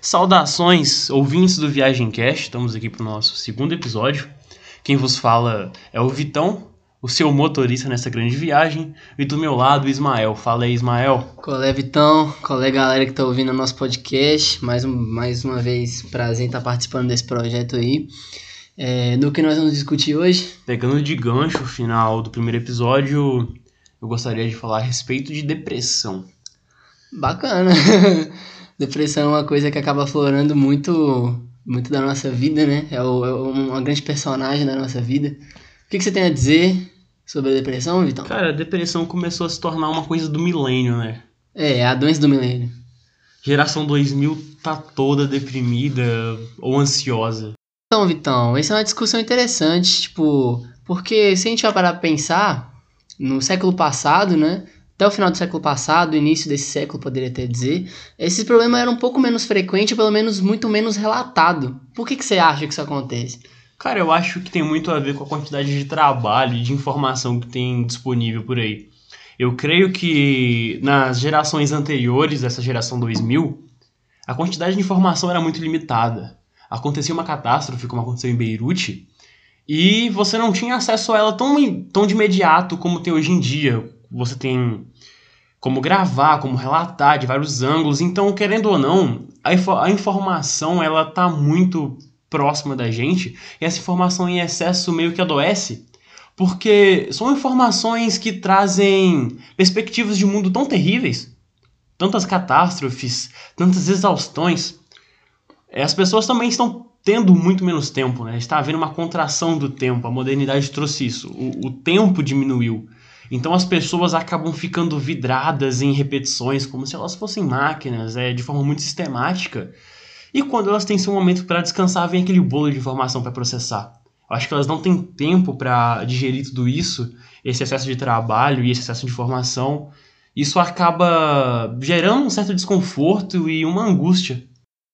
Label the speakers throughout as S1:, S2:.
S1: Saudações, ouvintes do Viagem Cast, estamos aqui para o nosso segundo episódio. Quem vos fala é o Vitão, o seu motorista nessa grande viagem, e do meu lado, Ismael. Fala aí, Ismael.
S2: Qual é, Vitão? Qual é, galera que tá ouvindo o nosso podcast? Mais, um, mais uma vez, prazer em estar participando desse projeto aí. É, do que nós vamos discutir hoje?
S1: Pegando de gancho o final do primeiro episódio, eu gostaria de falar a respeito de depressão.
S2: Bacana. Depressão é uma coisa que acaba florando muito, muito da nossa vida, né? É, o, é uma grande personagem da nossa vida. O que, que você tem a dizer sobre a depressão, Vitão?
S1: Cara, a depressão começou a se tornar uma coisa do milênio, né?
S2: É, a doença do milênio.
S1: Geração 2000 tá toda deprimida ou ansiosa.
S2: Então, Vitão, essa é uma discussão interessante, tipo, porque se a gente vai parar pra pensar, no século passado, né, até o final do século passado, início desse século, poderia até dizer, esse problema era um pouco menos frequente, pelo menos muito menos relatado. Por que, que você acha que isso acontece?
S1: Cara, eu acho que tem muito a ver com a quantidade de trabalho e de informação que tem disponível por aí. Eu creio que nas gerações anteriores, essa geração 2000, a quantidade de informação era muito limitada. Acontecia uma catástrofe, como aconteceu em Beirute, e você não tinha acesso a ela tão, tão de imediato como tem hoje em dia. Você tem como gravar, como relatar de vários ângulos. Então, querendo ou não, a, info a informação ela tá muito próxima da gente e essa informação em excesso meio que adoece, porque são informações que trazem perspectivas de mundo tão terríveis, tantas catástrofes, tantas exaustões. As pessoas também estão tendo muito menos tempo, né? Está havendo uma contração do tempo. A modernidade trouxe isso. O, o tempo diminuiu. Então as pessoas acabam ficando vidradas em repetições, como se elas fossem máquinas, é, de forma muito sistemática. E quando elas têm seu momento para descansar, vem aquele bolo de informação para processar. Eu acho que elas não têm tempo para digerir tudo isso, esse excesso de trabalho e esse excesso de informação. Isso acaba gerando um certo desconforto e uma angústia.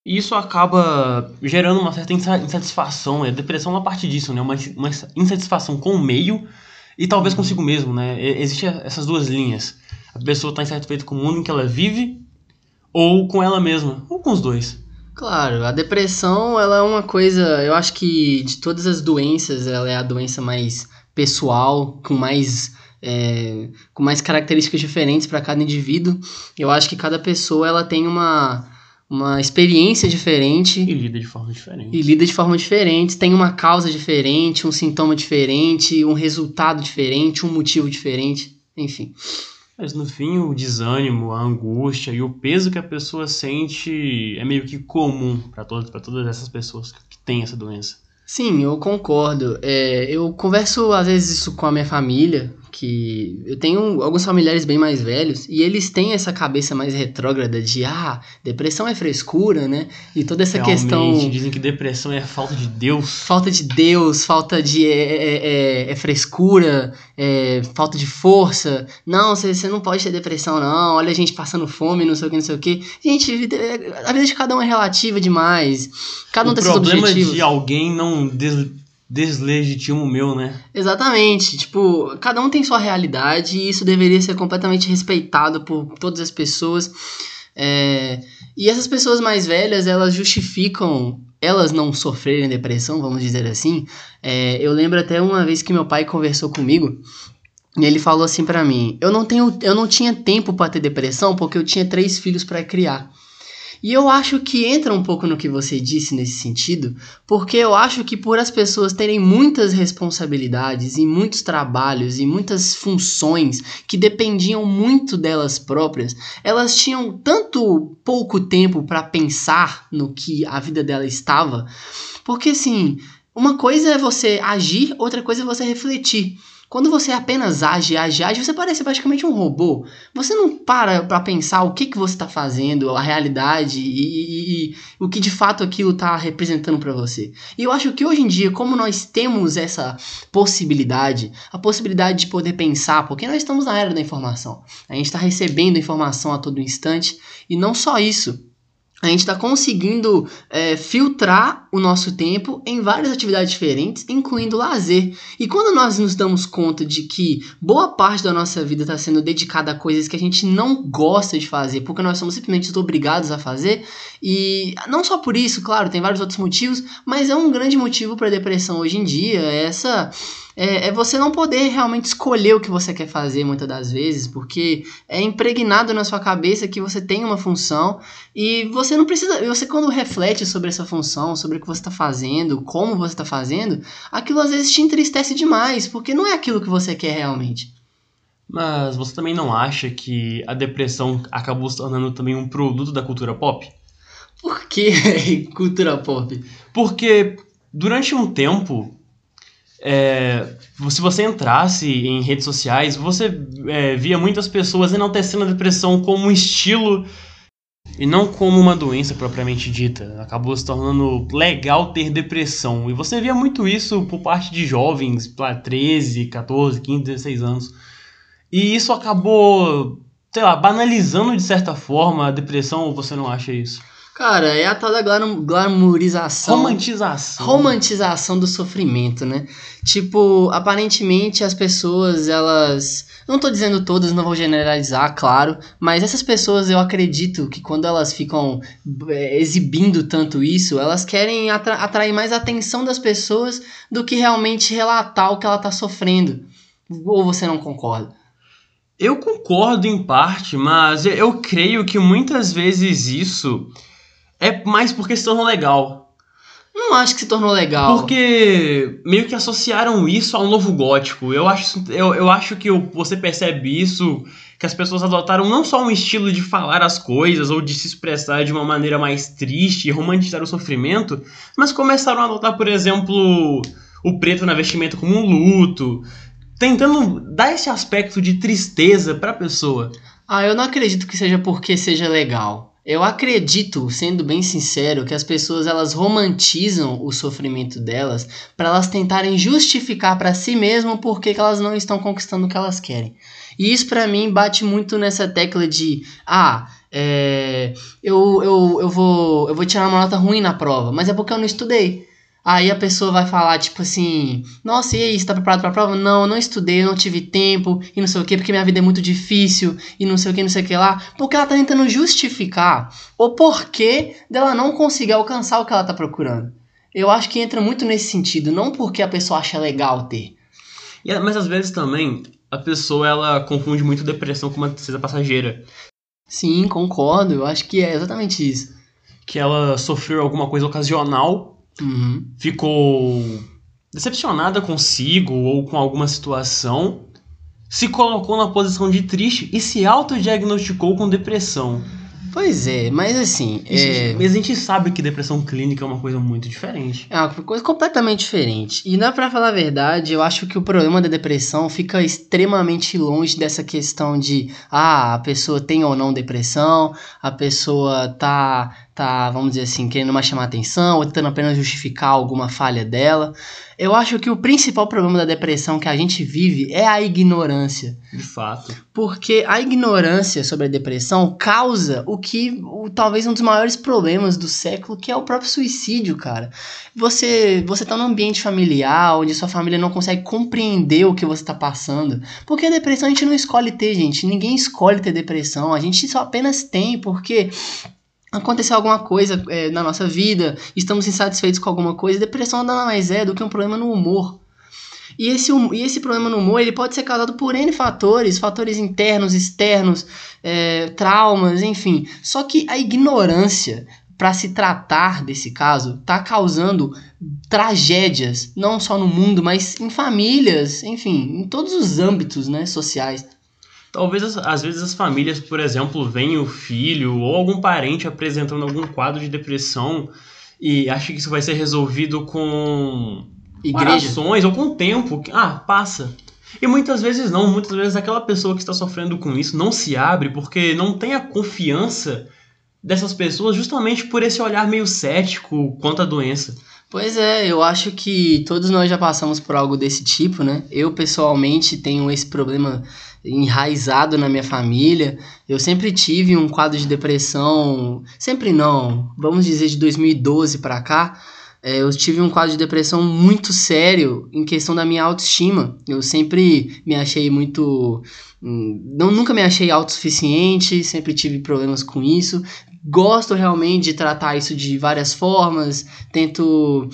S1: E isso acaba gerando uma certa insatisfação. A depressão é uma parte disso, né? Uma, uma insatisfação com o meio e talvez uhum. consigo mesmo, né? Existem essas duas linhas. A pessoa está insatisfeita com o mundo em que ela vive ou com ela mesma, ou com os dois.
S2: Claro, a depressão ela é uma coisa, eu acho que de todas as doenças, ela é a doença mais pessoal, com mais é, com mais características diferentes para cada indivíduo. Eu acho que cada pessoa ela tem uma uma experiência diferente.
S1: E lida de forma diferente.
S2: E lida de forma diferente, tem uma causa diferente, um sintoma diferente, um resultado diferente, um motivo diferente, enfim.
S1: Mas no fim, o desânimo, a angústia e o peso que a pessoa sente é meio que comum para todas, todas essas pessoas que têm essa doença.
S2: Sim, eu concordo. É, eu converso às vezes isso com a minha família, que eu tenho alguns familiares bem mais velhos e eles têm essa cabeça mais retrógrada de ah, depressão é frescura, né? E toda essa
S1: Realmente,
S2: questão.
S1: Dizem que depressão é falta de Deus.
S2: Falta de Deus, falta de. é, é, é, é frescura, é, falta de força. Não, você não pode ter depressão, não. Olha a gente passando fome, não sei o que, não sei o que. Gente, a vida de cada um é relativa demais. Cada um
S1: o
S2: tem seus objetivos.
S1: O problema de alguém não. Des deslegitima o meu, né?
S2: Exatamente. Tipo, cada um tem sua realidade e isso deveria ser completamente respeitado por todas as pessoas. É... E essas pessoas mais velhas, elas justificam elas não sofrerem depressão, vamos dizer assim. É... Eu lembro até uma vez que meu pai conversou comigo e ele falou assim para mim: eu não tenho, eu não tinha tempo para ter depressão porque eu tinha três filhos para criar. E eu acho que entra um pouco no que você disse nesse sentido, porque eu acho que por as pessoas terem muitas responsabilidades e muitos trabalhos e muitas funções que dependiam muito delas próprias, elas tinham tanto pouco tempo para pensar no que a vida dela estava, porque assim, uma coisa é você agir, outra coisa é você refletir. Quando você apenas age, age, age, você parece praticamente um robô. Você não para para pensar o que, que você está fazendo, a realidade e, e, e, o que de fato aquilo está representando para você. E eu acho que hoje em dia, como nós temos essa possibilidade, a possibilidade de poder pensar, porque nós estamos na era da informação, a gente está recebendo informação a todo instante e não só isso, a gente está conseguindo é, filtrar o nosso tempo em várias atividades diferentes, incluindo lazer. E quando nós nos damos conta de que boa parte da nossa vida está sendo dedicada a coisas que a gente não gosta de fazer, porque nós somos simplesmente obrigados a fazer, e não só por isso, claro, tem vários outros motivos, mas é um grande motivo para depressão hoje em dia, essa é, é, você não poder realmente escolher o que você quer fazer muitas das vezes, porque é impregnado na sua cabeça que você tem uma função e você não precisa. Você, quando reflete sobre essa função, sobre o que você está fazendo, como você está fazendo, aquilo às vezes te entristece demais, porque não é aquilo que você quer realmente.
S1: Mas você também não acha que a depressão acabou se tornando também um produto da cultura pop?
S2: Por que cultura pop?
S1: Porque durante um tempo é, se você entrasse em redes sociais, você é, via muitas pessoas enaltecendo a depressão como um estilo e não como uma doença propriamente dita. Acabou se tornando legal ter depressão. E você via muito isso por parte de jovens, para 13, 14, 15, 16 anos. E isso acabou, sei lá, banalizando de certa forma a depressão, ou você não acha isso?
S2: Cara, é a tal da glamourização.
S1: Romantização.
S2: Romantização do sofrimento, né? Tipo, aparentemente as pessoas, elas. Não tô dizendo todas, não vou generalizar, claro, mas essas pessoas eu acredito que quando elas ficam é, exibindo tanto isso, elas querem atra atrair mais atenção das pessoas do que realmente relatar o que ela tá sofrendo. Ou você não concorda?
S1: Eu concordo em parte, mas eu creio que muitas vezes isso é mais porque se tornou legal.
S2: Não acho que se tornou legal.
S1: Porque meio que associaram isso ao novo gótico. Eu acho, eu, eu acho que você percebe isso, que as pessoas adotaram não só um estilo de falar as coisas ou de se expressar de uma maneira mais triste e romantizar o sofrimento, mas começaram a adotar, por exemplo, o preto na vestimenta como um luto, tentando dar esse aspecto de tristeza para a pessoa.
S2: Ah, eu não acredito que seja porque seja legal. Eu acredito, sendo bem sincero, que as pessoas elas romantizam o sofrimento delas para elas tentarem justificar para si mesmo por que elas não estão conquistando o que elas querem. E isso para mim bate muito nessa tecla de ah, é, eu, eu, eu, vou, eu vou tirar uma nota ruim na prova, mas é porque eu não estudei. Aí a pessoa vai falar, tipo assim, nossa, e aí, você tá preparado pra prova? Não, eu não estudei, eu não tive tempo, e não sei o que, porque minha vida é muito difícil, e não sei o que, não sei o que lá. Porque ela tá tentando justificar o porquê dela não conseguir alcançar o que ela tá procurando. Eu acho que entra muito nesse sentido, não porque a pessoa acha legal ter.
S1: Mas às vezes também a pessoa ela confunde muito depressão com uma tristeza passageira.
S2: Sim, concordo, eu acho que é exatamente isso.
S1: Que ela sofreu alguma coisa ocasional
S2: Uhum.
S1: ficou decepcionada consigo ou com alguma situação, se colocou na posição de triste e se autodiagnosticou com depressão.
S2: Pois é, mas assim. É...
S1: Mas a gente sabe que depressão clínica é uma coisa muito diferente.
S2: É uma coisa completamente diferente. E não é pra falar a verdade, eu acho que o problema da depressão fica extremamente longe dessa questão de ah, a pessoa tem ou não depressão, a pessoa tá tá, vamos dizer assim, querendo mais chamar atenção ou tentando apenas justificar alguma falha dela. Eu acho que o principal problema da depressão que a gente vive é a ignorância.
S1: De fato.
S2: Porque a ignorância sobre a depressão causa o que, o, talvez um dos maiores problemas do século, que é o próprio suicídio, cara. Você, você tá num ambiente familiar onde sua família não consegue compreender o que você tá passando. Porque a depressão a gente não escolhe ter, gente. Ninguém escolhe ter depressão. A gente só apenas tem porque aconteceu alguma coisa é, na nossa vida, estamos insatisfeitos com alguma coisa, depressão nada mais é do que um problema no humor. E esse, e esse problema no humor ele pode ser causado por N fatores, fatores internos, externos, é, traumas, enfim. Só que a ignorância para se tratar desse caso está causando tragédias, não só no mundo, mas em famílias, enfim, em todos os âmbitos né, sociais.
S1: Talvez às vezes as famílias, por exemplo, veem o filho ou algum parente apresentando algum quadro de depressão e acha que isso vai ser resolvido com
S2: Igreja.
S1: orações ou com tempo. Ah, passa. E muitas vezes não, muitas vezes aquela pessoa que está sofrendo com isso não se abre porque não tem a confiança dessas pessoas justamente por esse olhar meio cético quanto à doença.
S2: Pois é, eu acho que todos nós já passamos por algo desse tipo, né? Eu pessoalmente tenho esse problema enraizado na minha família. Eu sempre tive um quadro de depressão, sempre não, vamos dizer de 2012 para cá. é, eu tive um quadro de depressão muito sério em questão da minha autoestima. Eu sempre me achei muito. hum, Não, nunca me achei autossuficiente, sempre tive problemas com isso. Gosto realmente de tratar isso de várias formas, tento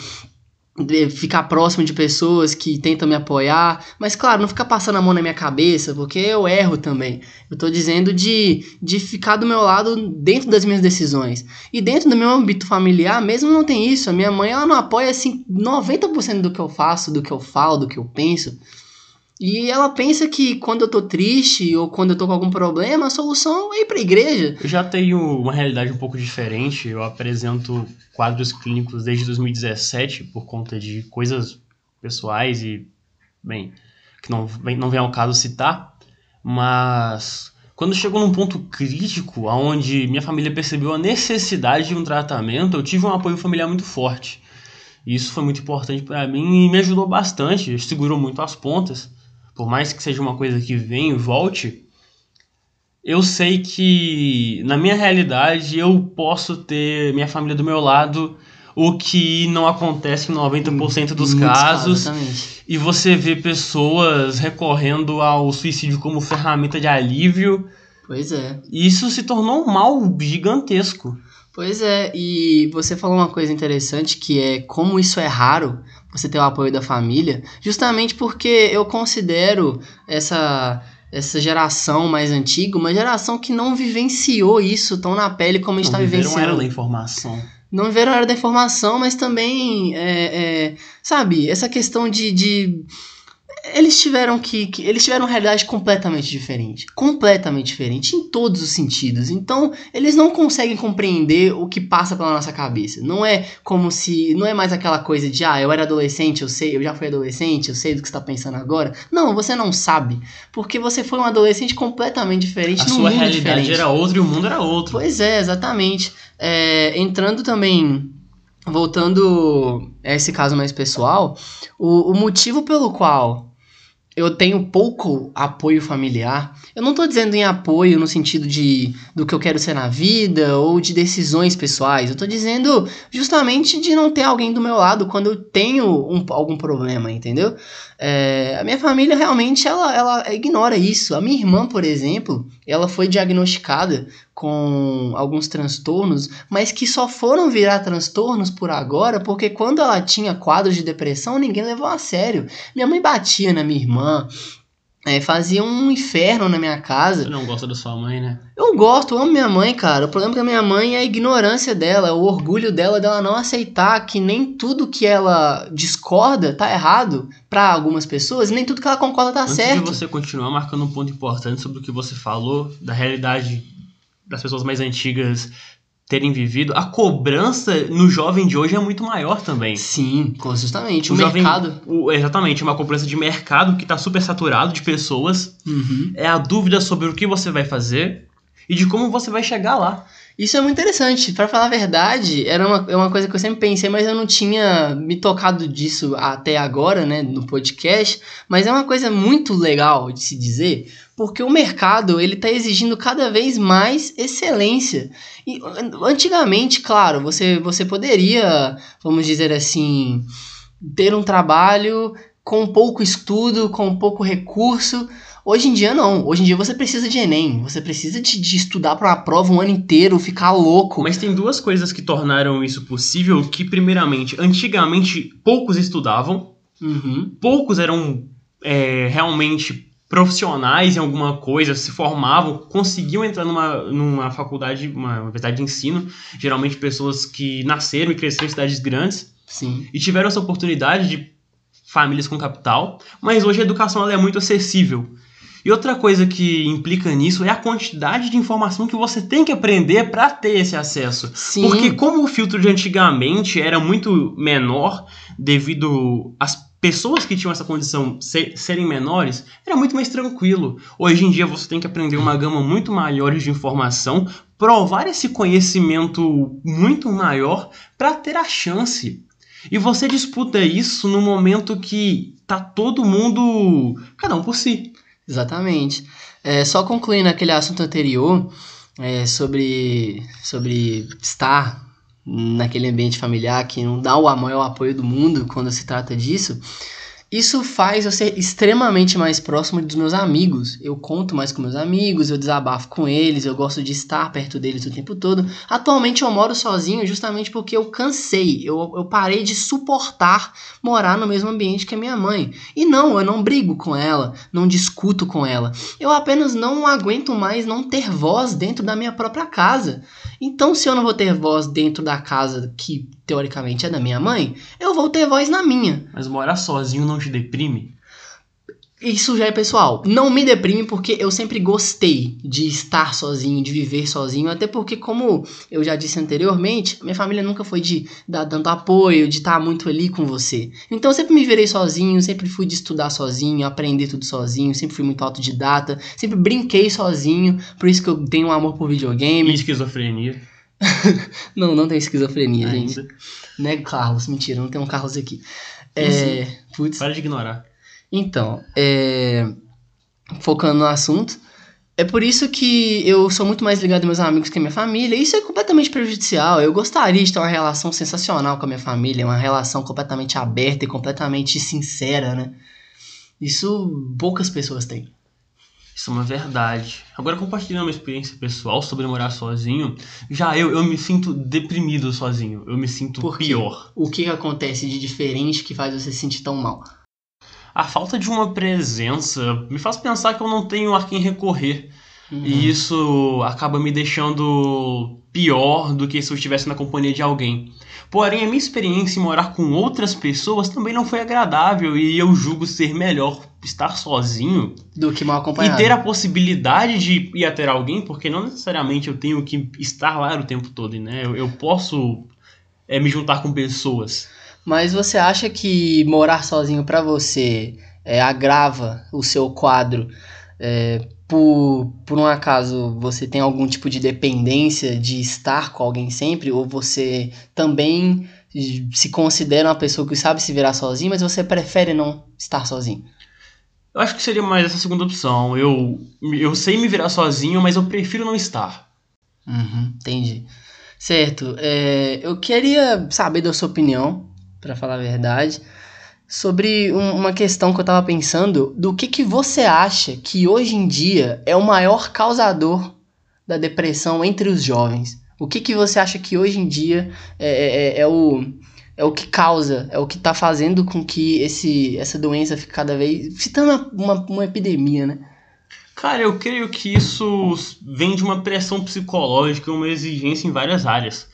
S2: de ficar próximo de pessoas que tentam me apoiar, mas claro, não ficar passando a mão na minha cabeça, porque eu erro também. Eu tô dizendo de, de ficar do meu lado dentro das minhas decisões. E dentro do meu âmbito familiar, mesmo não tem isso. A minha mãe, ela não apoia, assim, 90% do que eu faço, do que eu falo, do que eu penso. E ela pensa que quando eu tô triste ou quando eu tô com algum problema, a solução é ir pra igreja.
S1: Eu já tenho uma realidade um pouco diferente. Eu apresento quadros clínicos desde 2017 por conta de coisas pessoais e, bem, que não, não vem ao caso citar. Mas quando chegou num ponto crítico, onde minha família percebeu a necessidade de um tratamento, eu tive um apoio familiar muito forte. E isso foi muito importante pra mim e me ajudou bastante, segurou muito as pontas. Por mais que seja uma coisa que vem e volte, eu sei que na minha realidade eu posso ter minha família do meu lado, o que não acontece em 90% dos
S2: Em
S1: casos.
S2: Exatamente.
S1: E você vê pessoas recorrendo ao suicídio como ferramenta de alívio.
S2: Pois é.
S1: E isso se tornou um mal gigantesco.
S2: Pois é, e você falou uma coisa interessante que é como isso é raro, você ter o apoio da família, justamente porque eu considero essa essa geração mais antiga uma geração que não vivenciou isso tão na pele como a gente está
S1: Não viveram era
S2: vivenciando.
S1: da informação.
S2: Não viveram a era da informação, mas também, é, é, sabe, essa questão de, de eles tiveram que, que- eles tiveram uma realidade completamente diferente, completamente diferente em todos os sentidos. Então, eles não conseguem compreender o que passa pela nossa cabeça. Não é como se, não é mais aquela coisa de, ah, eu era adolescente, eu sei, eu já fui adolescente, eu sei do que você está pensando agora. Não, você não sabe, porque você foi um adolescente completamente diferente
S1: A sua realidade
S2: diferente.
S1: era outra e o mundo era outro.
S2: Pois é, exatamente. É, entrando também, voltando a esse caso mais pessoal, o, o motivo pelo qual eu tenho pouco apoio familiar, eu não tô dizendo em apoio no sentido de do que eu quero ser na vida ou de decisões pessoais, eu tô dizendo justamente de não ter alguém do meu lado quando eu tenho um- algum problema, entendeu? É, a minha família realmente ela, ela ignora isso. A minha irmã, por exemplo, ela foi diagnosticada com alguns transtornos, mas que só foram virar transtornos por agora, porque quando ela tinha quadros de depressão, ninguém levou a sério. Minha mãe batia na minha irmã, é, fazia um inferno na minha casa.
S1: Você não gosta da sua mãe, né?
S2: Eu gosto, eu amo minha mãe, cara. O problema da minha mãe é a ignorância dela, é o orgulho dela dela não aceitar que nem tudo que ela discorda tá errado pra algumas pessoas, e nem tudo que ela concorda tá
S1: Antes
S2: certo.
S1: de você continuar marcando um ponto importante sobre o que você falou, da realidade das pessoas mais antigas terem vivido, a cobrança no jovem de hoje é muito maior também.
S2: Sim, justamente. O,
S1: O jovem-
S2: mercado.
S1: O- exatamente, uma cobrança de mercado que está super saturado de pessoas.
S2: Uhum.
S1: É a dúvida sobre o que você vai fazer e de como você vai chegar lá.
S2: Isso é muito interessante. Pra falar a verdade, era uma, é uma coisa que eu sempre pensei, mas eu não tinha me tocado disso até agora, né, no podcast. Mas é uma coisa muito legal de se dizer, porque o mercado ele tá exigindo cada vez mais excelência. E an- antigamente, claro, você, você poderia, vamos dizer assim, ter um trabalho com pouco estudo, com pouco recurso. Hoje em dia não. Hoje em dia você precisa de Enem. Você precisa de, de estudar para uma prova um ano inteiro, ficar louco.
S1: Mas tem duas coisas que tornaram isso possível, que primeiramente, antigamente poucos estudavam,
S2: Uhum.
S1: poucos eram é, realmente profissionais em alguma coisa, se formavam, conseguiam entrar numa, numa faculdade, uma universidade de ensino, geralmente pessoas que nasceram e cresceram em cidades grandes
S2: Sim.
S1: e tiveram essa oportunidade de famílias com capital, mas hoje a educação ela é muito acessível. E outra coisa que implica nisso é a quantidade de informação que você tem que aprender para ter esse acesso.
S2: Sim.
S1: Porque como o filtro de antigamente era muito menor devido às pessoas que tinham essa condição se- serem menores, era muito mais tranquilo. Hoje em dia você tem que aprender uma gama muito maior de informação, provar esse conhecimento muito maior para ter a chance. E você disputa isso no momento que tá todo mundo cada um por si.
S2: Exatamente. É, só concluindo aquele assunto anterior é, sobre, sobre estar naquele ambiente familiar que não dá o maior apoio do mundo quando se trata disso, isso faz eu ser extremamente mais próximo dos meus amigos. Eu conto mais com meus amigos, eu desabafo com eles, eu gosto de estar perto deles o tempo todo. Atualmente eu moro sozinho justamente porque eu cansei, eu, eu parei de suportar morar no mesmo ambiente que a minha mãe. E não, eu não brigo com ela, não discuto com ela. Eu apenas não aguento mais não ter voz dentro da minha própria casa. Então, se eu não vou ter voz dentro da casa que teoricamente é da minha mãe, eu vou ter voz na minha.
S1: Mas morar sozinho não te deprime?
S2: Isso já é pessoal. Não me deprime porque eu sempre gostei de estar sozinho, de viver sozinho. Até porque, como eu já disse anteriormente, minha família nunca foi de dar tanto apoio, de estar muito ali com você. Então eu sempre me virei sozinho, sempre fui de estudar sozinho, aprender tudo sozinho, sempre fui muito autodidata, sempre brinquei sozinho. Por isso que eu tenho um amor por videogame.
S1: E esquizofrenia?
S2: não, não tenho esquizofrenia,
S1: Ainda.
S2: gente. Nego Carlos, mentira, não tem um Carlos aqui.
S1: Tem
S2: É, putz.
S1: Para de ignorar.
S2: Então, é, focando no assunto, é por isso que eu sou muito mais ligado aos meus amigos que a minha família. Isso é completamente prejudicial. Eu gostaria de ter uma relação sensacional com a minha família, uma relação completamente aberta e completamente sincera, né? Isso poucas pessoas têm.
S1: Isso é uma verdade. Agora, compartilhando uma experiência pessoal sobre morar sozinho, já eu, eu me sinto deprimido sozinho. Eu me sinto pior.
S2: O que que acontece de diferente que faz você se sentir tão mal?
S1: A falta de uma presença me faz pensar que eu não tenho a quem recorrer.
S2: Uhum.
S1: E isso acaba me deixando pior do que se eu estivesse na companhia de alguém. Porém, a minha experiência em morar com outras pessoas também não foi agradável e eu julgo ser melhor estar sozinho
S2: Do que mal
S1: e
S2: acompanhado.
S1: ter a possibilidade de ir até alguém, porque não necessariamente eu tenho que estar lá o tempo todo, né? Eu, eu posso é, me juntar com pessoas.
S2: Mas você acha que morar sozinho pra você é, agrava o seu quadro é, por, por um acaso você tem algum tipo de dependência de estar com alguém sempre? Ou você também se considera uma pessoa que sabe se virar sozinho, mas você prefere não estar sozinho?
S1: Eu acho que seria mais essa segunda opção. Eu, eu sei me virar sozinho, mas eu prefiro não estar.
S2: Uhum, entendi. Certo. é, eu queria saber da sua opinião, pra falar a verdade, sobre um- uma questão que eu tava pensando, do que que você acha que hoje em dia é o maior causador da depressão entre os jovens? O que que você acha que hoje em dia é, é- é o é o que causa, é o que tá fazendo com que esse, essa doença fique cada vez se torna uma, uma epidemia, né?
S1: Cara, eu creio que isso vem de uma pressão psicológica, uma exigência em várias áreas.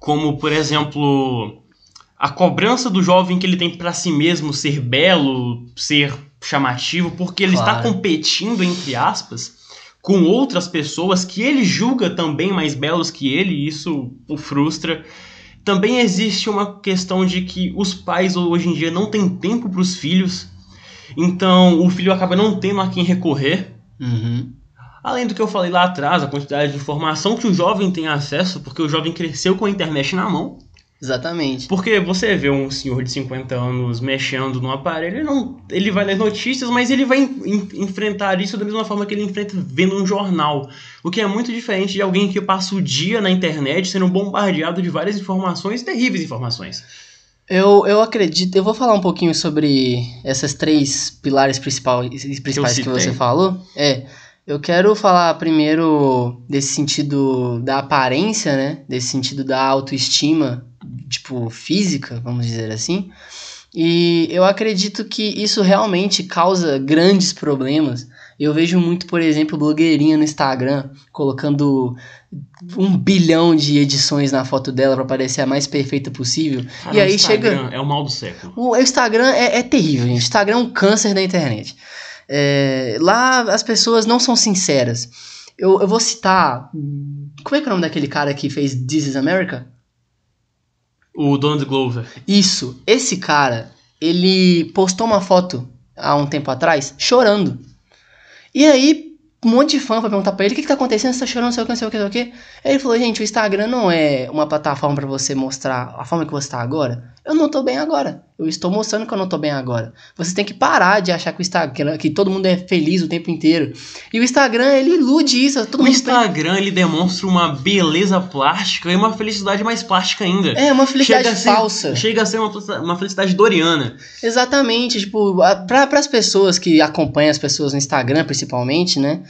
S1: Como, por exemplo, a cobrança do jovem que ele tem pra si mesmo ser belo, ser chamativo, porque ele está
S2: Claro.
S1: competindo, entre aspas, com outras pessoas que ele julga também mais belos que ele, e isso o frustra. Também existe uma questão de que os pais hoje em dia não têm tempo para os filhos, então o filho acaba não tendo a quem recorrer.
S2: Uhum.
S1: Além do que eu falei lá atrás, a quantidade de informação que o jovem tem acesso, porque o jovem cresceu com a internet na mão.
S2: Exatamente.
S1: Porque você vê um senhor de 50 anos mexendo no aparelho, ele, não, ele vai ler notícias, mas ele vai en- en- enfrentar isso da mesma forma que ele enfrenta vendo um jornal. O que é muito diferente de alguém que passa o dia na internet sendo bombardeado de várias informações, terríveis informações.
S2: Eu, eu acredito, eu vou falar um pouquinho sobre essas três pilares principais, principais que, você falou. É, eu quero falar primeiro desse sentido da aparência, né? Desse sentido da autoestima, tipo, física, vamos dizer assim. E eu acredito que isso realmente causa grandes problemas. Eu vejo muito, por exemplo, blogueirinha no Instagram colocando um bilhão de edições na foto dela pra parecer a mais perfeita possível.
S1: Cara,
S2: E aí
S1: Instagram É o mal do século.
S2: O Instagram é, é terrível, gente. O Instagram é um câncer da internet. É, lá as pessoas não são sinceras. Eu, eu vou citar. Como é que é o nome daquele cara que fez This is America?
S1: O Donald Glover.
S2: Isso, esse cara, ele postou uma foto há um tempo atrás chorando. E aí, um monte de fã foi perguntar pra ele: o que, que tá acontecendo? Você tá chorando, sei o que, sei o que, sei o que. Ele falou: gente, o Instagram não é uma plataforma pra você mostrar a forma que você tá agora. Eu não tô bem agora. Eu estou mostrando que eu não tô bem agora. Você tem que parar de achar que o Instagram, que todo mundo é feliz o tempo inteiro. E o Instagram, ele ilude isso. Todo
S1: O Instagram, ele demonstra uma beleza plástica e uma felicidade mais plástica ainda.
S2: É uma felicidade
S1: Chega ser-
S2: falsa.
S1: Chega a ser uma, uma felicidade doriana.
S2: Exatamente, tipo, para as pessoas que acompanham as pessoas no Instagram, principalmente, né?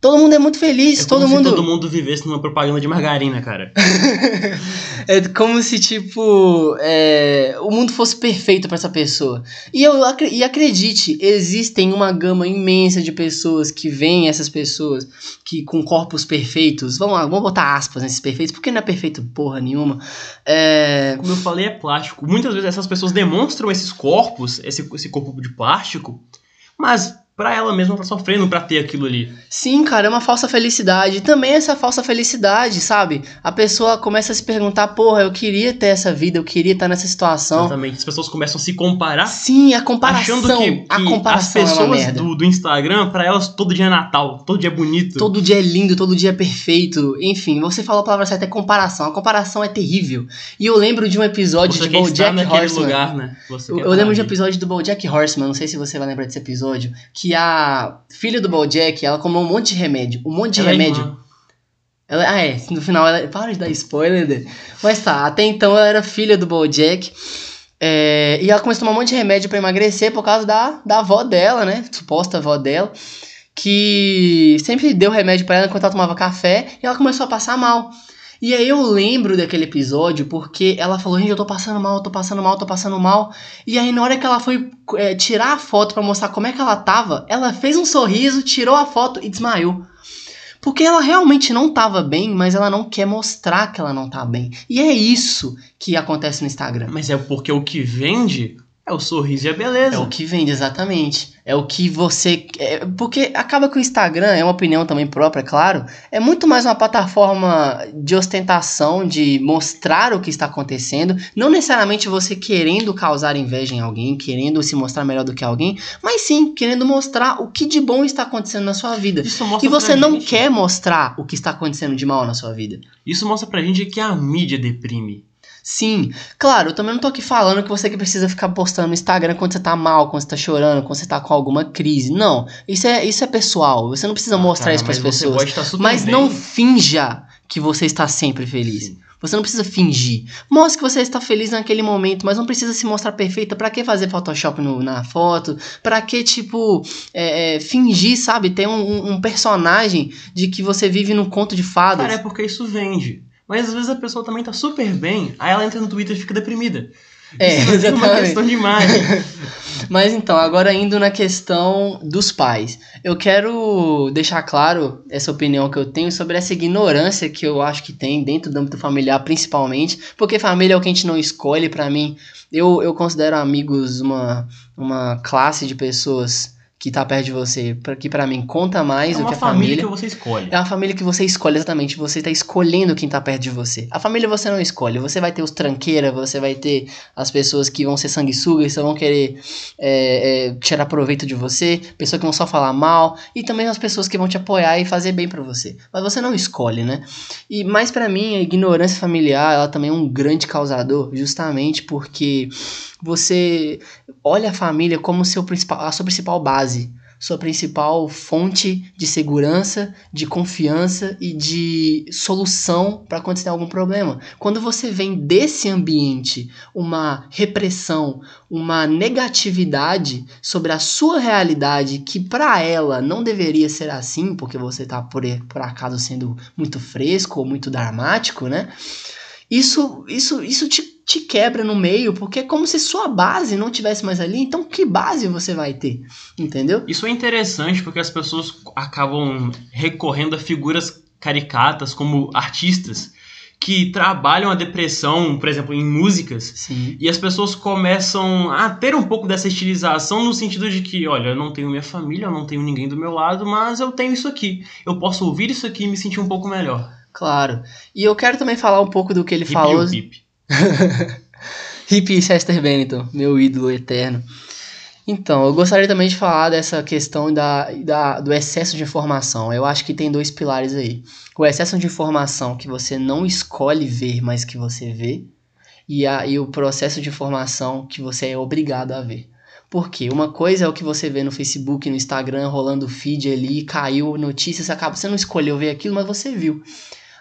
S2: Todo mundo é muito feliz,
S1: É
S2: todo
S1: como
S2: mundo
S1: se todo mundo vivesse numa propaganda de margarina, cara.
S2: é como se tipo é, o mundo fosse perfeito pra essa pessoa. E eu e acredite, existem uma gama imensa de pessoas que veem essas pessoas que com corpos perfeitos. Vamos lá, vamos botar aspas nesses perfeitos, porque não é perfeito porra nenhuma. É,
S1: Como eu falei, é plástico. Muitas vezes essas pessoas demonstram esses corpos, esse, esse corpo de plástico, mas pra ela mesma tá sofrendo pra ter aquilo ali.
S2: Sim, cara, é uma falsa felicidade. Também essa falsa felicidade, sabe? A pessoa começa a se perguntar, porra, eu queria ter essa vida, eu queria estar nessa situação.
S1: Exatamente. As pessoas começam a se comparar,
S2: Sim, a comparação.
S1: achando que, que
S2: a
S1: as
S2: comparação é uma
S1: pessoas
S2: merda.
S1: do, do Instagram, pra elas, todo dia é Natal, todo dia é bonito.
S2: Todo dia é lindo, todo dia é perfeito. Enfim, você falou a palavra certa, é comparação. A comparação é terrível. E eu lembro de um episódio
S1: Você
S2: de BoJack Horseman.
S1: lugar, né?
S2: Eu, eu lembro de um episódio do BoJack Horseman, não sei se você vai lembrar desse episódio, que a filha do BoJack, ela comeu um monte de remédio, um monte de
S1: Ela é
S2: remédio.
S1: irmã.
S2: Ela, ah, é. No final, ela. Para de dar spoiler. né? Mas tá, até então ela era filha do Bojack. É, e ela começou a tomar um monte de remédio pra emagrecer por causa da, da avó dela, né? Suposta avó dela. Que sempre deu remédio pra ela enquanto ela tomava café. E ela começou a passar mal. E aí eu lembro daquele episódio porque ela falou, gente, eu tô passando mal, eu tô passando mal, eu tô passando mal. E aí na hora que ela foi é, tirar a foto pra mostrar como é que ela tava, ela fez um sorriso, tirou a foto e desmaiou. Porque ela realmente não tava bem, mas ela não quer mostrar que ela não tá bem. E é isso que acontece no Instagram.
S1: Mas é porque o que vende é o sorriso e a beleza.
S2: É o que vende, exatamente. É o que você. é- porque acaba que o Instagram, é uma opinião também própria, claro, é muito mais uma plataforma de ostentação, de mostrar o que está acontecendo. Não necessariamente você querendo causar inveja em alguém, querendo se mostrar melhor do que alguém, mas sim querendo mostrar o que de bom está acontecendo na sua vida.
S1: Isso mostra
S2: E você não
S1: gente-
S2: quer mostrar o que está acontecendo de mal na sua vida.
S1: Isso mostra pra gente que a mídia deprime.
S2: Sim, claro, eu também não tô aqui falando que você que precisa ficar postando no Instagram quando você tá mal, quando você tá chorando, quando você tá com alguma crise. Não, isso é, isso é pessoal. Você não precisa mostrar
S1: Cara,
S2: isso pras
S1: mas Você
S2: pessoas.
S1: pode estar super
S2: Mas
S1: bem.
S2: não finja que você está sempre feliz.
S1: Sim.
S2: Você não precisa fingir. Mostre que você está feliz naquele momento, mas não precisa se mostrar perfeita. Pra que fazer Photoshop no- na foto? Pra que, tipo, é, é, fingir, sabe? Ter um, um- um personagem de que você vive num conto de fadas.
S1: Cara, é porque isso vende. Mas às vezes a pessoa também tá super bem, aí ela entra no Twitter e fica deprimida.
S2: É,
S1: Isso é uma questão de imagem.
S2: Mas então, agora indo na questão dos pais. Eu quero deixar claro essa opinião que eu tenho sobre essa ignorância que eu acho que tem dentro do âmbito familiar, principalmente, porque família é o que a gente não escolhe, pra mim. Eu, eu considero amigos uma, uma classe de pessoas que tá perto de você, que pra mim conta mais
S1: É
S2: do
S1: uma
S2: que a
S1: família
S2: família.
S1: que você escolhe.
S2: É uma família que você escolhe exatamente. Você tá escolhendo quem tá perto de você. A família você não escolhe. Você vai ter os tranqueira, você vai ter as pessoas que vão ser sanguessugas, que vão querer é, é, tirar proveito de você, pessoas que vão só falar mal, e também as pessoas que vão te apoiar e fazer bem pra você. Mas você não escolhe, né? E mais pra mim, a ignorância familiar, ela também é um grande causador, justamente porque você olha a família como seu principal, a sua principal base, sua principal fonte de segurança, de confiança e de solução para quando você tem algum problema. Quando você vem desse ambiente uma repressão, uma negatividade sobre a sua realidade que para ela não deveria ser assim, porque você tá por, por acaso sendo muito fresco ou muito dramático, né? Isso, isso, isso te, te quebra no meio, porque é como se sua base não tivesse mais ali. Então, que base você vai ter? Entendeu?
S1: Isso é interessante porque as pessoas acabam recorrendo a figuras caricatas como artistas que trabalham a depressão, por exemplo, em músicas.
S2: Sim.
S1: E as pessoas começam a ter um pouco dessa estilização no sentido de que, olha, eu não tenho minha família, eu não tenho ninguém do meu lado, mas eu tenho isso aqui. Eu posso ouvir isso aqui e me sentir um pouco melhor.
S2: Claro. E eu quero também falar um pouco do que ele
S1: Hip
S2: falou.
S1: hip.
S2: Hip Chester Bennington, meu ídolo eterno. Então, eu gostaria também de falar dessa questão da, da, do excesso de informação. Eu acho que tem dois pilares aí. O excesso de informação que você não escolhe ver, mas que você vê. e, a, e o processo de informação que você é obrigado a ver. Porque uma coisa é o que você vê no Facebook, no Instagram, rolando feed ali, caiu notícias, acaba, você não escolheu ver aquilo, mas você viu.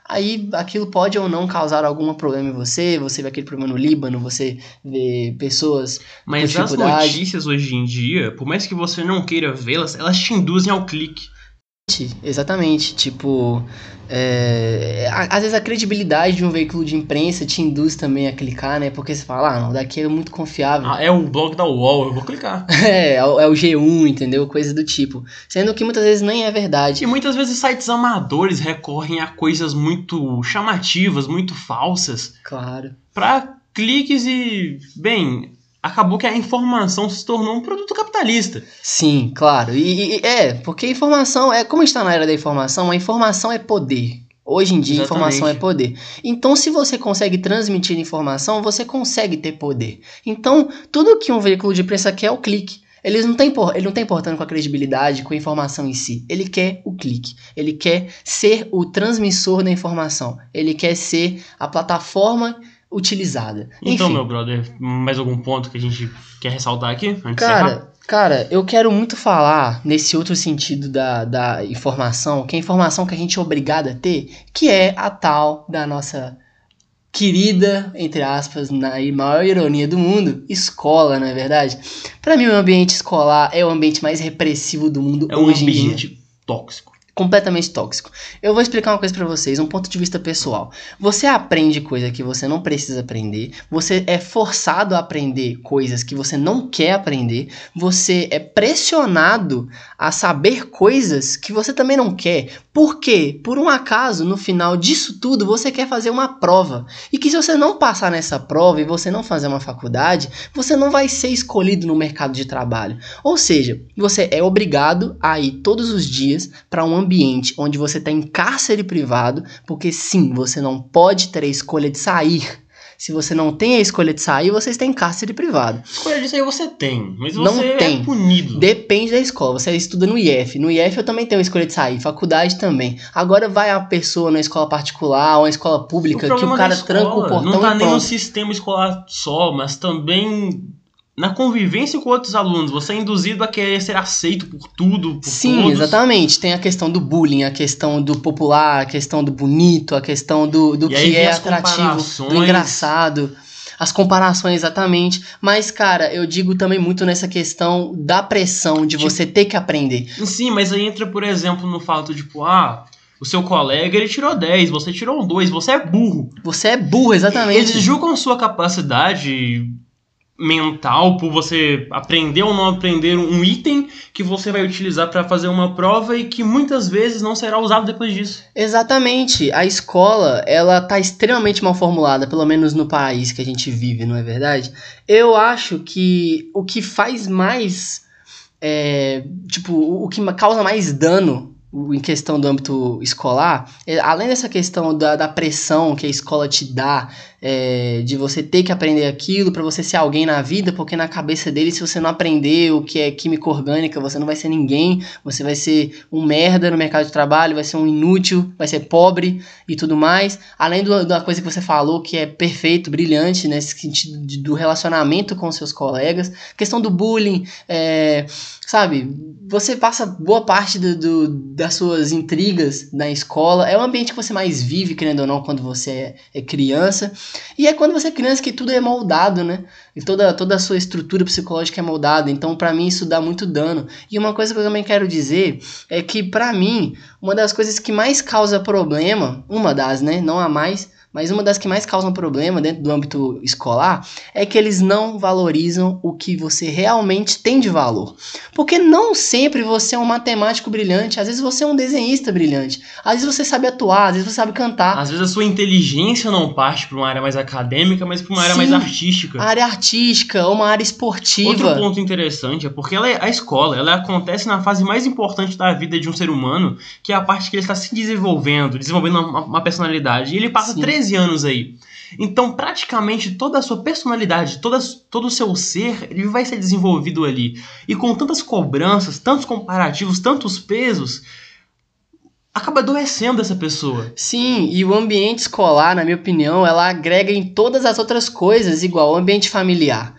S2: Aí aquilo pode ou não causar algum problema em você, você vê aquele problema no Líbano, você vê pessoas
S1: Mas as notícias hoje em dia, por mais que você não queira vê-las, elas te induzem ao clique.
S2: Exatamente, tipo, é, às vezes a credibilidade de um veículo de imprensa te induz também a clicar, né? Porque você fala, ah, não, daqui é muito confiável.
S1: Ah, é o blog da UOL, eu vou clicar.
S2: É, é o é o G1, entendeu? Coisa do tipo. Sendo que muitas vezes nem é verdade.
S1: E muitas vezes sites amadores recorrem a coisas muito chamativas, muito falsas,
S2: Claro.
S1: pra cliques e, bem, acabou que a informação se tornou um produto capitalista.
S2: Sim, claro. E, e- é, porque informação é. Como a gente tá na era da informação, a informação é poder. Hoje em dia,
S1: Exatamente.
S2: informação é poder. Então, se você consegue transmitir informação, você consegue ter poder. Então, tudo que um veículo de imprensa quer é o clique. Eles não por- ele não está importando com a credibilidade, com a informação em si. Ele quer o clique. Ele quer ser o transmissor da informação. Ele quer ser a plataforma utilizada.
S1: Então,
S2: Enfim.
S1: meu brother, mais algum ponto que a gente quer ressaltar aqui? Antes de encerrar?
S2: Cara, cara, eu quero muito falar nesse outro sentido da, da informação, que é a informação que a gente é obrigado a ter, que é a tal da nossa querida, entre aspas, na maior ironia do mundo, escola, não é verdade? Pra mim, o ambiente escolar é o ambiente mais repressivo do mundo
S1: é um
S2: hoje em dia
S1: ambiente tóxico.
S2: Completamente tóxico. Eu vou explicar uma coisa pra vocês, um ponto de vista pessoal. Você aprende coisa que você não precisa aprender, você é forçado a aprender coisas que você não quer aprender, você é pressionado a saber coisas que você também não quer. Por quê? Por um acaso, no final disso tudo, você quer fazer uma prova. E que se você não passar nessa prova e você não fazer uma faculdade, você não vai ser escolhido no mercado de trabalho. Ou seja, você é obrigado a ir todos os dias para um ambiente onde você está em cárcere privado, porque sim, você não pode ter a escolha de sair. Se você não tem a escolha de sair, você está em cárcere privado.
S1: Escolha disso aí você tem, mas
S2: Não
S1: você
S2: tem.
S1: é punido.
S2: Depende da escola. Você estuda no IF. No IF eu também tenho a escolha de sair. Faculdade também. Agora vai a pessoa na escola particular ou na escola pública que o cara tranca o portão
S1: Não tá nem
S2: pronto.
S1: sistema escolar só, mas também na convivência com outros alunos. Você é induzido a querer ser aceito por tudo, por
S2: Sim,
S1: todos.
S2: exatamente. Tem a questão do bullying, a questão do popular, a questão do bonito, a questão do, do
S1: E
S2: que é atrativo, do engraçado. As comparações, exatamente. Mas, cara, eu digo também muito nessa questão da pressão de
S1: Tipo-
S2: você ter que aprender.
S1: Sim, mas aí entra, por exemplo, no fato de, tipo, ah, o seu colega ele tirou 10, você tirou um 2, você é burro.
S2: Você é burro, exatamente.
S1: Eles julgam sua capacidade mental por você aprender ou não aprender um item que você vai utilizar para fazer uma prova e que muitas vezes não será usado depois disso.
S2: Exatamente. A escola, ela tá extremamente mal formulada, pelo menos no país que a gente vive, não é verdade? Eu acho que o que faz mais. é, tipo, o que causa mais dano em questão do âmbito escolar, é, além dessa questão da, da pressão que a escola te dá, é, de você ter que aprender aquilo para você ser alguém na vida, porque na cabeça dele, se você não aprender o que é química orgânica, você não vai ser ninguém, você vai ser um merda no mercado de trabalho, vai ser um inútil, vai ser pobre e tudo mais. Além do- da coisa que você falou, que é perfeito, brilhante, nesse sentido de- do relacionamento com seus colegas, questão do bullying, é, sabe? Você passa boa parte do, do- das suas intrigas na escola. É o ambiente que você mais vive, querendo ou não, quando você é, é criança. E é quando você é criança que tudo é moldado, né? E toda, toda a sua estrutura psicológica é moldada. Então, pra mim, isso dá muito dano. E uma coisa que eu também quero dizer é que, pra mim, uma das coisas que mais causa problema, uma das, né? Não a mais, mas uma das que mais causam problema dentro do âmbito escolar é que eles não valorizam o que você realmente tem de valor. Porque não sempre você é um matemático brilhante, às vezes você é um desenhista brilhante, às vezes você sabe atuar, às vezes você sabe cantar.
S1: Às vezes a sua inteligência não parte para uma área mais acadêmica, mas para uma área
S2: Sim.
S1: mais artística.
S2: Área artística, uma área esportiva.
S1: Outro ponto interessante é porque ela é- a escola ela acontece na fase mais importante da vida de um ser humano, que é a parte que ele está se desenvolvendo, desenvolvendo uma, uma personalidade. E ele passa
S2: Sim.
S1: 13 anos aí. Então, praticamente toda a sua personalidade, toda, todo o seu ser, ele vai ser desenvolvido ali. E com tantas cobranças, tantos comparativos, tantos pesos, acaba adoecendo essa pessoa.
S2: Sim, e o ambiente escolar, na minha opinião, ela agrega em todas as outras coisas, igual o ambiente familiar.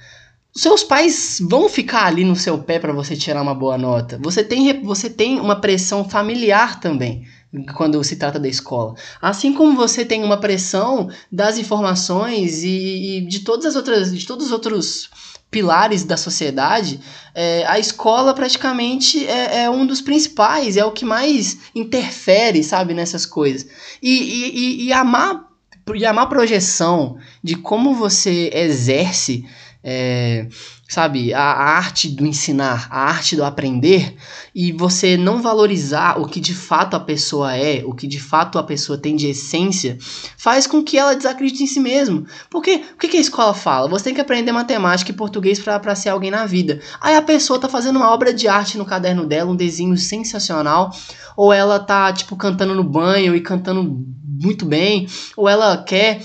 S2: Seus pais vão ficar ali no seu pé para você tirar uma boa nota. Você tem, você tem uma pressão familiar também quando se trata da escola. Assim como você tem uma pressão das informações e, e de todas as outras, de todos os outros pilares da sociedade, é, a escola praticamente é, é, um dos principais, é o que mais interfere, sabe, nessas coisas. E, e, e, a, má, e a má projeção de como você exerce é, sabe, a, a, arte do ensinar, a arte do aprender, e você não valorizar o que de fato a pessoa é, o que de fato a pessoa tem de essência, faz com que ela desacredite em si mesma. Porque o que, que a escola fala? Você tem que aprender matemática e português para ser alguém na vida. Aí a pessoa tá fazendo uma obra de arte no caderno dela, um desenho sensacional, ou ela tá, tipo, cantando no banho e cantando muito bem, ou ela quer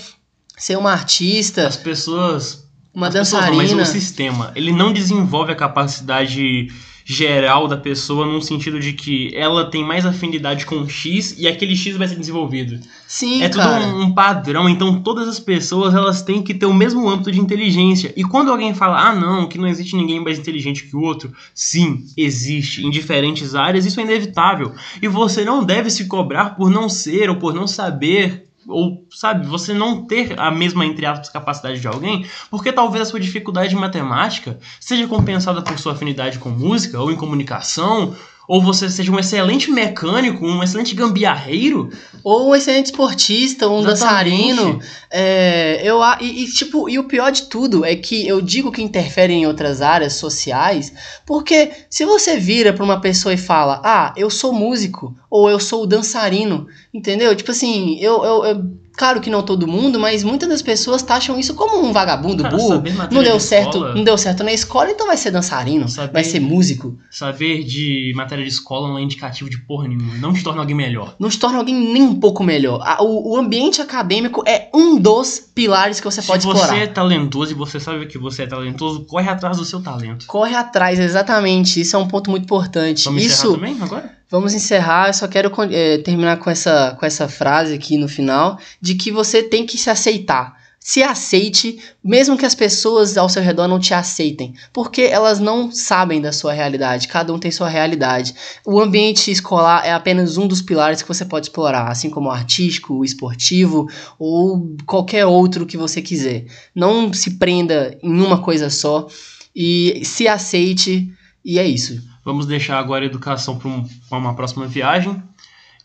S2: ser uma artista.
S1: As pessoas
S2: uma
S1: As
S2: dançarina.
S1: Pessoas, mas o sistema, ele não desenvolve a capacidade geral da pessoa num sentido de que ela tem mais afinidade com X e aquele X vai ser desenvolvido.
S2: Sim,
S1: é
S2: cara.
S1: tudo um, um, padrão, então todas as pessoas elas têm que ter o mesmo âmbito de inteligência. E quando alguém fala, ah não, que não existe ninguém mais inteligente que o outro, sim, existe. Em diferentes áreas, isso é inevitável. E você não deve se cobrar por não ser ou por não saber ou sabe, você não ter a mesma entre aspas capacidade de alguém, porque talvez a sua dificuldade em matemática seja compensada por sua afinidade com música ou em comunicação, ou você seja um excelente mecânico, um excelente gambiarreiro,
S2: ou um excelente esportista, um Exatamente. dançarino. É, eu, e, e, tipo, e o pior de tudo é que eu digo que interfere em outras áreas sociais, porque se você vira para uma pessoa e fala, ah, eu sou músico, ou eu sou dançarino, entendeu? Tipo assim, eu, eu, eu Claro que não todo mundo, mas muitas das pessoas taxam isso como um vagabundo
S1: Cara,
S2: burro. Não deu certo,
S1: escola,
S2: não deu certo na escola, então vai ser dançarino,
S1: saber,
S2: vai ser músico.
S1: Saber de matéria de escola não é indicativo de porra nenhuma, não te torna alguém melhor.
S2: Não te torna alguém nem um pouco melhor. O, o ambiente acadêmico é um dos pilares que você
S1: Se
S2: pode explorar.
S1: Se você é talentoso e você sabe que você é talentoso, corre atrás do seu talento.
S2: Corre atrás, exatamente. Isso é um ponto muito importante.
S1: Vamos
S2: isso
S1: também agora?
S2: Vamos encerrar, eu só quero é, terminar com essa, com essa frase aqui no final, de que você tem que se aceitar. Se aceite, mesmo que as pessoas ao seu redor não te aceitem, porque elas não sabem da sua realidade, cada um tem sua realidade. O ambiente escolar é apenas um dos pilares que você pode explorar, assim como o artístico, o esportivo ou qualquer outro que você quiser. Não se prenda em uma coisa só e se aceite, e é isso.
S1: Vamos deixar agora a educação para um, uma próxima viagem.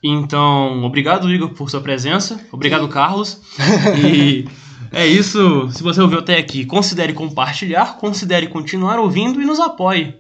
S1: Então, obrigado, Igor, por sua presença. Obrigado, Carlos. E é isso. Se você ouviu até aqui, considere compartilhar, considere continuar ouvindo e nos apoie.